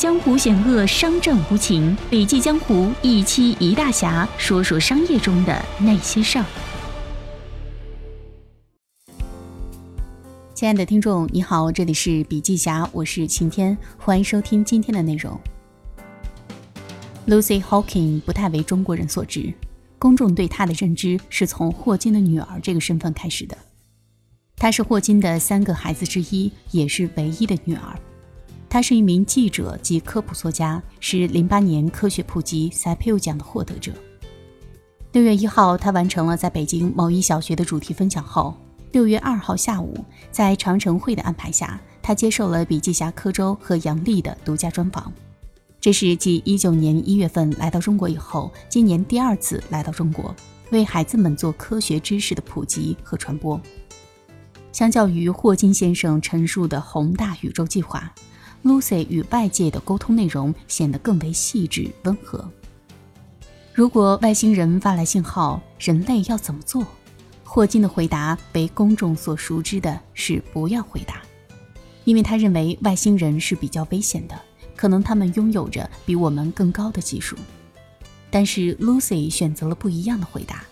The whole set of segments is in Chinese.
江湖险恶，商战无情。笔记江湖一期一大侠，说说商业中的那些事儿。亲爱的听众，你好，这里是笔记侠，我是晴天，欢迎收听今天的内容。Lucy Hawking 不太为中国人所知，公众对她的认知是从霍金的女儿这个身份开始的。她是霍金的三个孩子之一，也是唯一的女儿。他是一名记者及科普作家，是零八年科学普及塞佩尔奖的获得者。六月一号，他完成了在北京某一小学的主题分享后，六月二号下午，在长城会的安排下，他接受了笔记侠柯周和杨丽的独家专访。这是继一九年一月份来到中国以后，今年第二次来到中国，为孩子们做科学知识的普及和传播。相较于霍金先生陈述的宏大宇宙计划。Lucy 与外界的沟通内容显得更为细致温和。如果外星人发来信号，人类要怎么做？霍金的回答为公众所熟知的是不要回答，因为他认为外星人是比较危险的，可能他们拥有着比我们更高的技术。但是 Lucy 选择了不一样的回答，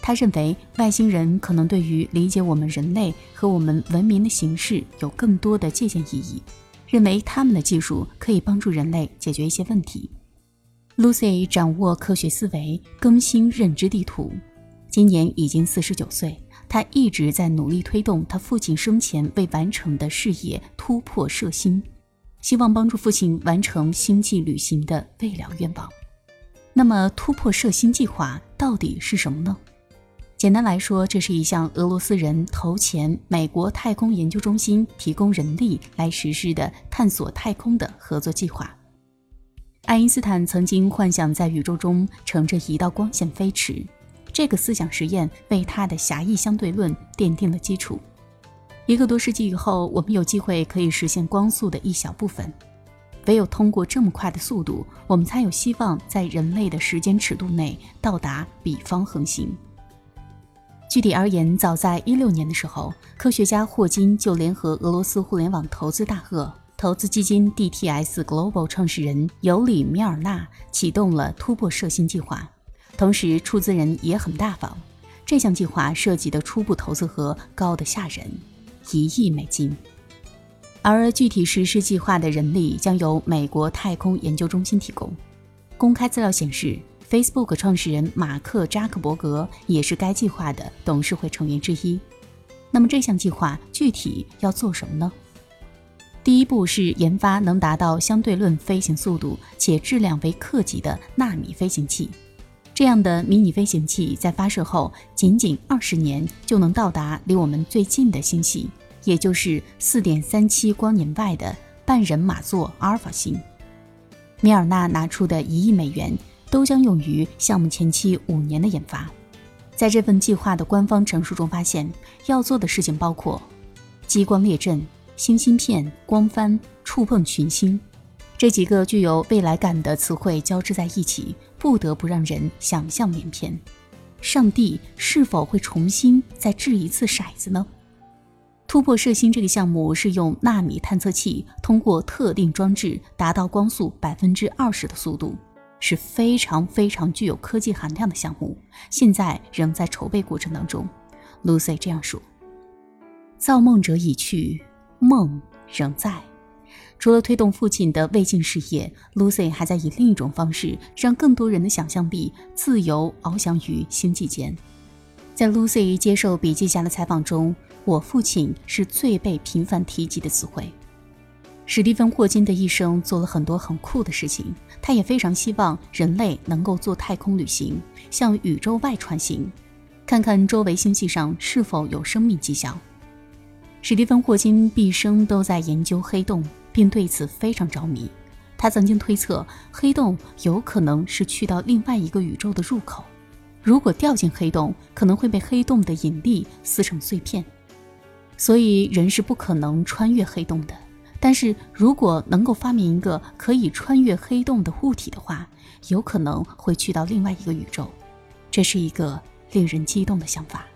他认为外星人可能对于理解我们人类和我们文明的形式有更多的借鉴意义。认为他们的技术可以帮助人类解决一些问题。Lucy 掌握科学思维，更新认知地图。今年已经四十九岁，他一直在努力推动他父亲生前未完成的事业——突破射星，希望帮助父亲完成星际旅行的未了愿望。那么，突破射星计划到底是什么呢？简单来说，这是一项俄罗斯人投钱美国太空研究中心提供人力来实施的探索太空的合作计划。爱因斯坦曾经幻想在宇宙中乘着一道光线飞驰，这个思想实验为他的狭义相对论奠定了基础。一个多世纪以后，我们有机会可以实现光速的一小部分。唯有通过这么快的速度，我们才有希望在人类的时间尺度内到达彼方恒星。具体而言，早在一六年的时候，科学家霍金就联合俄罗斯互联网投资大鳄投资基金 DTS Global 创始人尤里米尔纳启动了突破射星计划，同时出资人也很大方。这项计划涉及的初步投资额高的吓人，一亿美金。而具体实施计划的人力将由美国太空研究中心提供。公开资料显示。Facebook 创始人马克扎克伯格也是该计划的董事会成员之一。那么这项计划具体要做什么呢？第一步是研发能达到相对论飞行速度且质量为克级的纳米飞行器。这样的迷你飞行器在发射后仅仅二十年就能到达离我们最近的星系，也就是四点三七光年外的半人马座阿尔法星。米尔纳拿出的一亿美元。都将用于项目前期五年的研发。在这份计划的官方陈述中发现，要做的事情包括：激光列阵、星芯片、光帆、触碰群星这几个具有未来感的词汇交织在一起，不得不让人想象连篇。上帝是否会重新再掷一次骰子呢？突破射星这个项目是用纳米探测器通过特定装置达到光速百分之二十的速度。是非常非常具有科技含量的项目，现在仍在筹备过程当中。Lucy 这样说：“造梦者已去，梦仍在。”除了推动父亲的未竟事业，Lucy 还在以另一种方式让更多人的想象力自由翱翔于星际间。在 Lucy 接受笔记侠的采访中，我父亲是最被频繁提及的词汇。史蒂芬·霍金的一生做了很多很酷的事情，他也非常希望人类能够做太空旅行，向宇宙外穿行，看看周围星系上是否有生命迹象。史蒂芬·霍金毕生都在研究黑洞，并对此非常着迷。他曾经推测，黑洞有可能是去到另外一个宇宙的入口，如果掉进黑洞，可能会被黑洞的引力撕成碎片，所以人是不可能穿越黑洞的。但是如果能够发明一个可以穿越黑洞的物体的话，有可能会去到另外一个宇宙，这是一个令人激动的想法。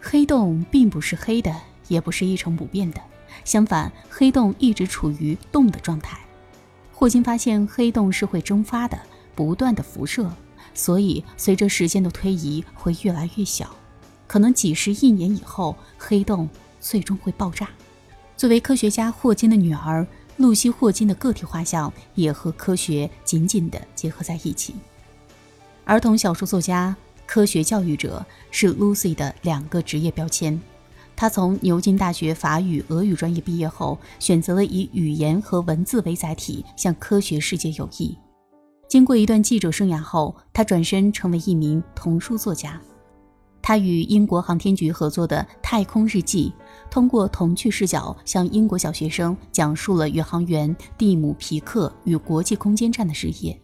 黑洞并不是黑的，也不是一成不变的，相反，黑洞一直处于动的状态，霍金发现黑洞是会蒸发的，不断的辐射，所以随着时间的推移会越来越小，可能几十亿年以后，黑洞最终会爆炸。作为科学家霍金的女儿，露西·霍金的个体画像也和科学紧紧地结合在一起。儿童小说作家、科学教育者是 Lucy 的两个职业标签。她从牛津大学法语、俄语专业毕业后，选择了以语言和文字为载体向科学世界有益。经过一段记者生涯后，她转身成为一名童书作家。他与英国航天局合作的《太空日记》，通过童趣视角向英国小学生讲述了宇航员蒂姆·皮克与国际空间站的事业。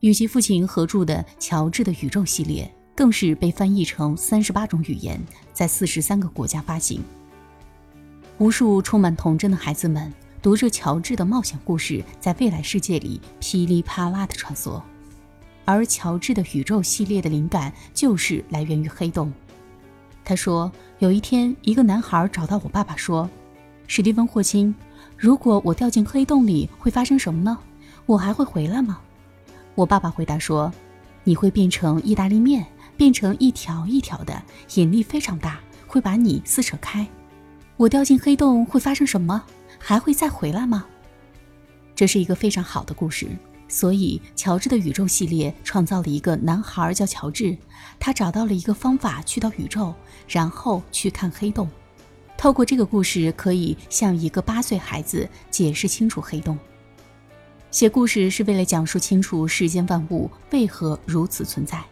与其父亲合著的《乔治的宇宙》系列。更是被翻译成三十八种语言，在四十三个国家发行。无数充满童真的孩子们读着乔治的冒险故事，在未来世界里噼里啪啦的穿梭。而乔治的宇宙系列的灵感就是来源于黑洞。他说，有一天，一个男孩找到我爸爸说：“史蒂芬·霍金，如果我掉进黑洞里，会发生什么呢？我还会回来吗？”我爸爸回答说：“你会变成意大利面。”变成一条一条的，引力非常大，会把你撕扯开。我掉进黑洞会发生什么？还会再回来吗？这是一个非常好的故事。所以，乔治的宇宙系列创造了一个男孩叫乔治，他找到了一个方法去到宇宙，然后去看黑洞。透过这个故事，可以向一个八岁孩子解释清楚黑洞。写故事是为了讲述清楚世间万物为何如此存在。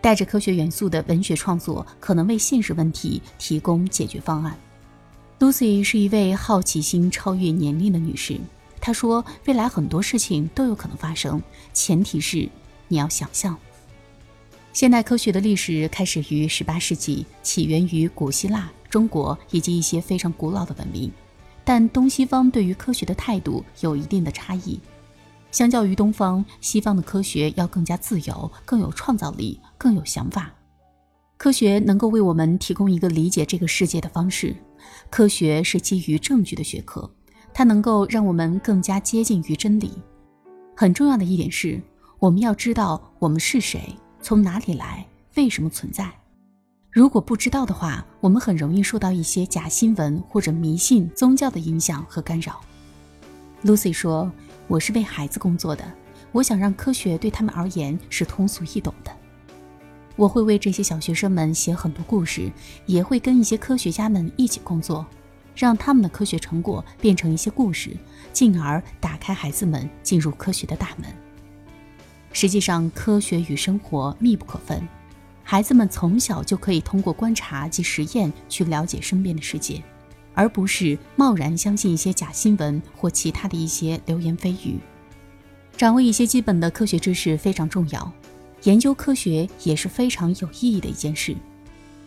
带着科学元素的文学创作，可能为现实问题提供解决方案。Lucy 是一位好奇心超越年龄的女士。他说：“未来很多事情都有可能发生，前提是你要想象。”现代科学的历史开始于18世纪，起源于古希腊、中国以及一些非常古老的文明，但东西方对于科学的态度有一定的差异。相较于东方，西方的科学要更加自由，更有创造力，更有想法。科学能够为我们提供一个理解这个世界的方式。科学是基于证据的学科，它能够让我们更加接近于真理。很重要的一点是，我们要知道我们是谁，从哪里来，为什么存在。如果不知道的话，我们很容易受到一些假新闻或者迷信、宗教的影响和干扰。Lucy 说。我是为孩子工作的，我想让科学对他们而言是通俗易懂的。我会为这些小学生们写很多故事，也会跟一些科学家们一起工作，让他们的科学成果变成一些故事，进而打开孩子们进入科学的大门。实际上，科学与生活密不可分，孩子们从小就可以通过观察及实验去了解身边的世界。而不是贸然相信一些假新闻或其他的一些流言蜚语。掌握一些基本的科学知识非常重要，研究科学也是非常有意义的一件事。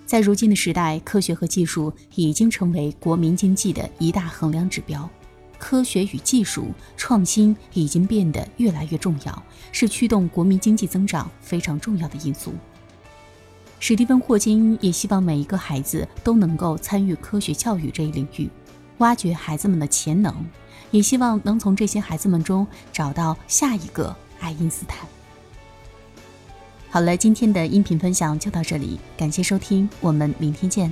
在如今的时代，科学和技术已经成为国民经济的一大衡量指标。科学与技术创新已经变得越来越重要，是驱动国民经济增长非常重要的因素。史蒂芬·霍金也希望每一个孩子都能够参与科学教育这一领域，挖掘孩子们的潜能，也希望能从这些孩子们中找到下一个爱因斯坦。好了，今天的音频分享就到这里，感谢收听，我们明天见。